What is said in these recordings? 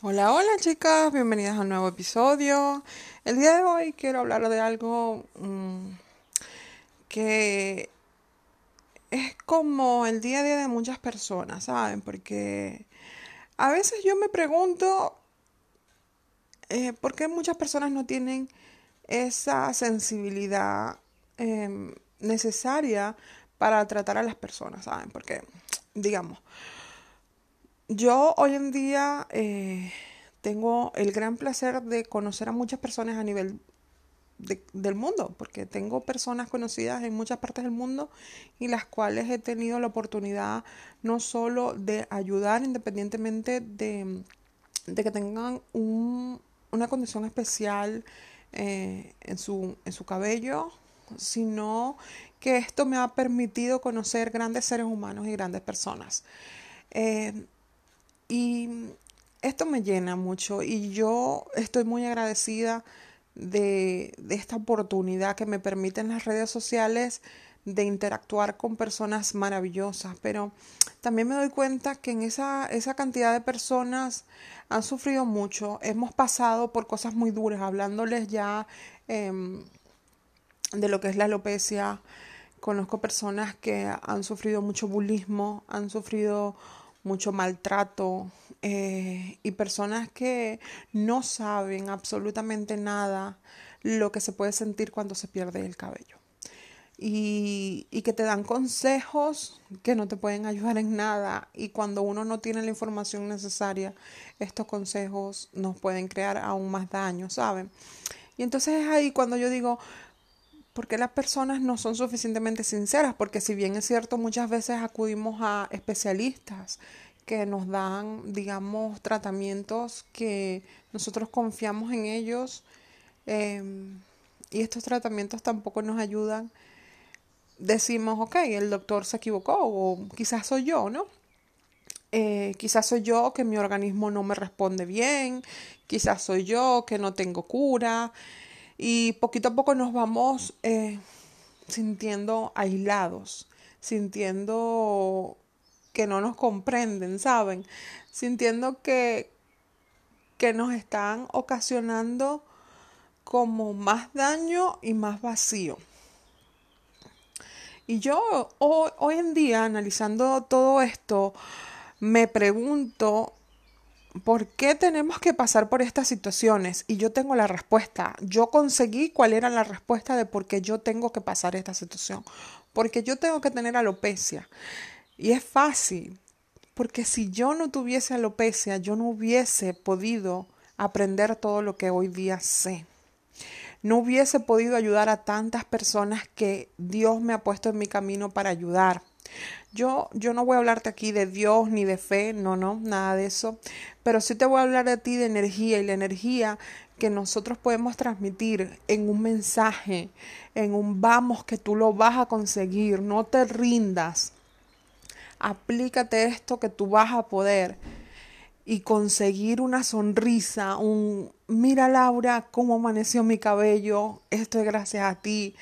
Hola, hola chicas, bienvenidas a un nuevo episodio. El día de hoy quiero hablar de algo mm, que es como el día a día de muchas personas, ¿saben? Porque a veces yo me pregunto eh, por qué muchas personas no tienen esa sensibilidad em, necesaria para tratar a las personas, ¿saben? Porque, digamos, yo hoy en día eh, tengo el gran placer de conocer a muchas personas a nivel del mundo, porque tengo personas conocidas en muchas partes del mundo y las cuales he tenido la oportunidad no solo de ayudar independientemente de, que tengan una condición especial eh, en, su, en su cabello, sino que esto me ha permitido conocer grandes seres humanos y grandes personas. Eh, y esto me llena mucho y yo estoy muy agradecida de, esta oportunidad que me permiten las redes sociales de interactuar con personas maravillosas, pero también me doy cuenta que en esa, esa cantidad de personas han sufrido mucho, hemos pasado por cosas muy duras, hablándoles ya em, de lo que es la alopecia, conozco personas que han sufrido mucho bullismo, han sufrido mucho maltrato eh, y personas que no saben absolutamente nada lo que se puede sentir cuando se pierde el cabello. Y, y, que te dan consejos que no te pueden ayudar en nada y cuando uno no tiene la información necesaria, estos consejos nos pueden crear aún más daño, ¿saben? Y entonces es ahí cuando yo digo, porque las personas no son suficientemente sinceras, porque si bien es cierto, muchas veces acudimos a especialistas que nos dan, digamos, tratamientos que nosotros confiamos en ellos em, y estos tratamientos tampoco nos ayudan, decimos, ok, el doctor se equivocó o quizás soy yo, ¿no? Eh, quizás soy yo que mi organismo no me responde bien, quizás soy yo que no tengo cura, y poquito a poco nos vamos eh, sintiendo aislados, sintiendo que no nos comprenden, ¿saben? Sintiendo que, que nos están ocasionando como más daño y más vacío. Y yo hoy, hoy en día, analizando todo esto, me pregunto ¿por qué tenemos que pasar por estas situaciones? Y yo tengo la respuesta. Yo conseguí cuál era la respuesta de por qué yo tengo que pasar esta situación. Porque yo tengo que tener alopecia. Y es fácil. Porque si yo no tuviese alopecia, yo no hubiese podido aprender todo lo que hoy día sé. No hubiese podido ayudar a tantas personas que Dios me ha puesto en mi camino para ayudar. Yo, yo no voy a hablarte aquí de Dios ni de fe, no, no, nada de eso, pero sí te voy a hablar de ti de energía y la energía que nosotros podemos transmitir en un mensaje, en un vamos que tú lo vas a conseguir, no te rindas. Aplícate esto que tú vas a poder y conseguir una sonrisa, un mira Laura cómo amaneció mi cabello, esto es gracias a ti.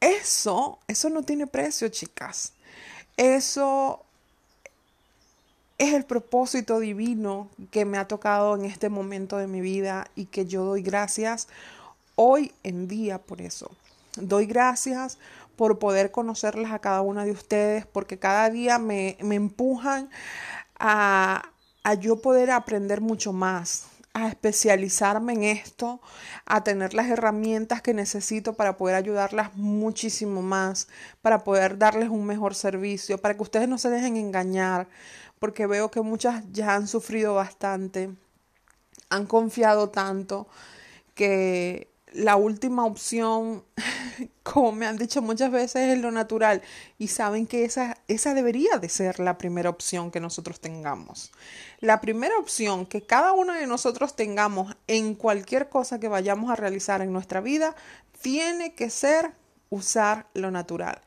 Eso, eso no tiene precio, chicas. Eso es el propósito divino que me ha tocado en este momento de mi vida y que yo doy gracias hoy en día por eso. Doy gracias por poder conocerlas a cada una de ustedes, porque cada día me, me empujan a, a yo poder aprender mucho más, a especializarme en esto, a tener las herramientas que necesito para poder ayudarlas muchísimo más, para poder darles un mejor servicio, para que ustedes no se dejen engañar, porque veo que muchas ya han sufrido bastante, han confiado tanto que la última opción, como me han dicho muchas veces, es lo natural. Y saben que esa, esa debería de ser la primera opción que nosotros tengamos. La primera opción que cada uno de nosotros tengamos en cualquier cosa que vayamos a realizar en nuestra vida, tiene que ser usar lo natural.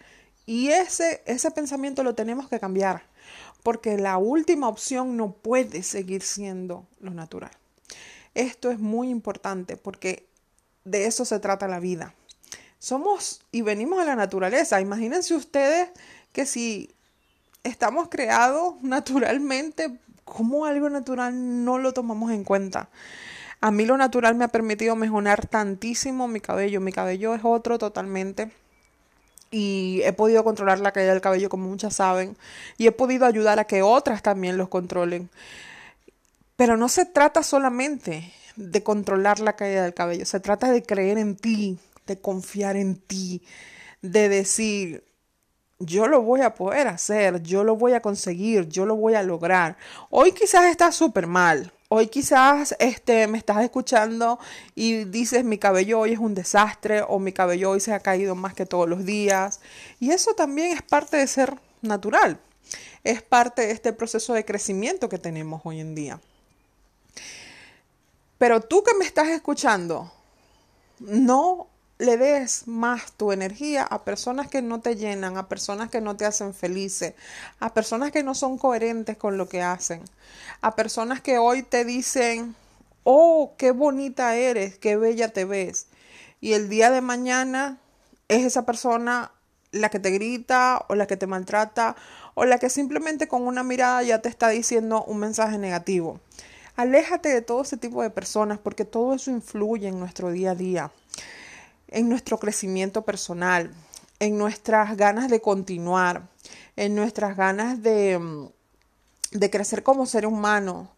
Y ese, ese pensamiento lo tenemos que cambiar, porque la última opción no puede seguir siendo lo natural. Esto es muy importante porque de eso se trata la vida. Somos y venimos de la naturaleza. Imagínense ustedes que si estamos creados naturalmente ¿Cómo algo natural no lo tomamos en cuenta? A mí lo natural me ha permitido mejorar tantísimo mi cabello. Mi cabello es otro totalmente. Y he podido controlar la caída del cabello, como muchas saben. Y he podido ayudar a que otras también los controlen. Pero no se trata solamente de controlar la caída del cabello. Se trata de creer en ti, de confiar en ti, de decir, yo lo voy a poder hacer, yo lo voy a conseguir, yo lo voy a lograr. Hoy quizás estás súper mal. Hoy quizás este, me estás escuchando y dices mi cabello hoy es un desastre o mi cabello hoy se ha caído más que todos los días. Y eso también es parte de ser natural. Es parte de este proceso de crecimiento que tenemos hoy en día. Pero tú que me estás escuchando, no le des más tu energía a personas que no te llenan, a personas que no te hacen felices, a personas que no son coherentes con lo que hacen, a personas que hoy te dicen, oh, qué bonita eres, qué bella te ves. Y el día de mañana es esa persona la que te grita o la que te maltrata o la que simplemente con una mirada ya te está diciendo un mensaje negativo. Aléjate de todo ese tipo de personas porque todo eso influye en nuestro día a día en nuestro crecimiento personal, en nuestras ganas de continuar, en nuestras ganas de, mm, de crecer como ser humano,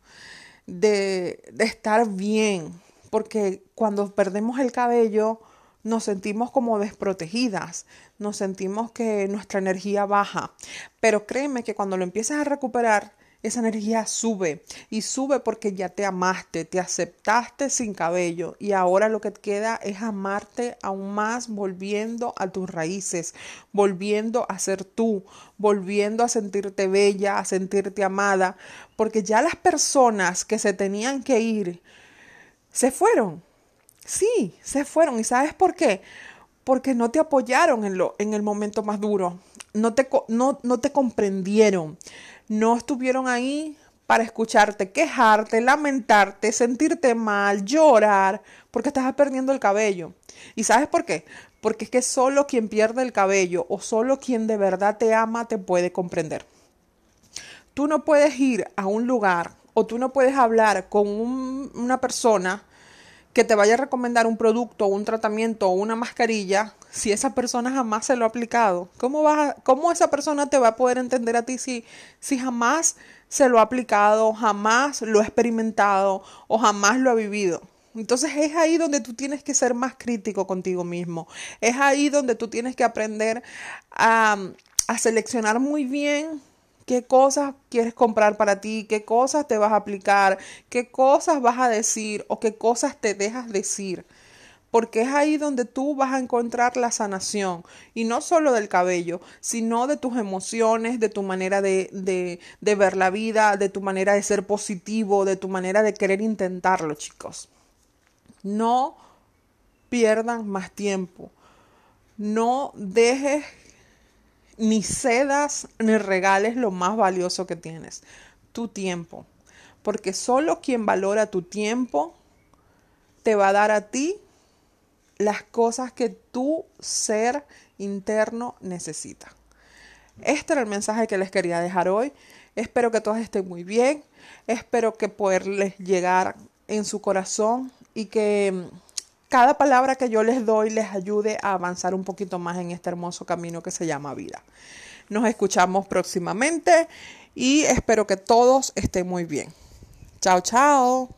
de, de estar bien, porque cuando perdemos el cabello nos sentimos como desprotegidas, nos sentimos que nuestra energía baja, pero créeme que cuando lo empiezas a recuperar, esa energía sube y sube porque ya te amaste, te aceptaste sin cabello y ahora lo que queda es amarte aún más volviendo a tus raíces, volviendo a ser tú, volviendo a sentirte bella, a sentirte amada, porque ya las personas que se tenían que ir se fueron. Sí, se fueron. ¿Y sabes por qué? Porque no te apoyaron en, lo, en el momento más duro, no te, no, no te comprendieron no estuvieron ahí para escucharte quejarte, lamentarte, sentirte mal, llorar, porque estás perdiendo el cabello. ¿Y sabes por qué? Porque es que solo quien pierde el cabello o solo quien de verdad te ama te puede comprender. Tú no puedes ir a un lugar o tú no puedes hablar con una persona que te vaya a recomendar un producto, un tratamiento o una mascarilla si esa persona jamás se lo ha aplicado? ¿Cómo, va, cómo esa persona te va a poder entender a ti si, si jamás se lo ha aplicado, jamás lo ha experimentado o jamás lo ha vivido? Entonces es ahí donde tú tienes que ser más crítico contigo mismo. Es ahí donde tú tienes que aprender a, a seleccionar muy bien qué cosas quieres comprar para ti, qué cosas te vas a aplicar, qué cosas vas a decir o qué cosas te dejas decir. Porque es ahí donde tú vas a encontrar la sanación. Y no solo del cabello, sino de tus emociones, de tu manera de, de, ver la vida, de tu manera de ser positivo, de tu manera de querer intentarlo, chicos. No pierdan más tiempo. No dejes ni cedas ni regales lo más valioso que tienes, tu tiempo. Porque solo quien valora tu tiempo te va a dar a ti las cosas que tu ser interno necesita. Este era el mensaje que les quería dejar hoy. Espero que todos estén muy bien. Espero que poderles llegar en su corazón y que cada palabra que yo les doy les ayude a avanzar un poquito más en este hermoso camino que se llama vida. Nos escuchamos próximamente y espero que todos estén muy bien. Chao, chao.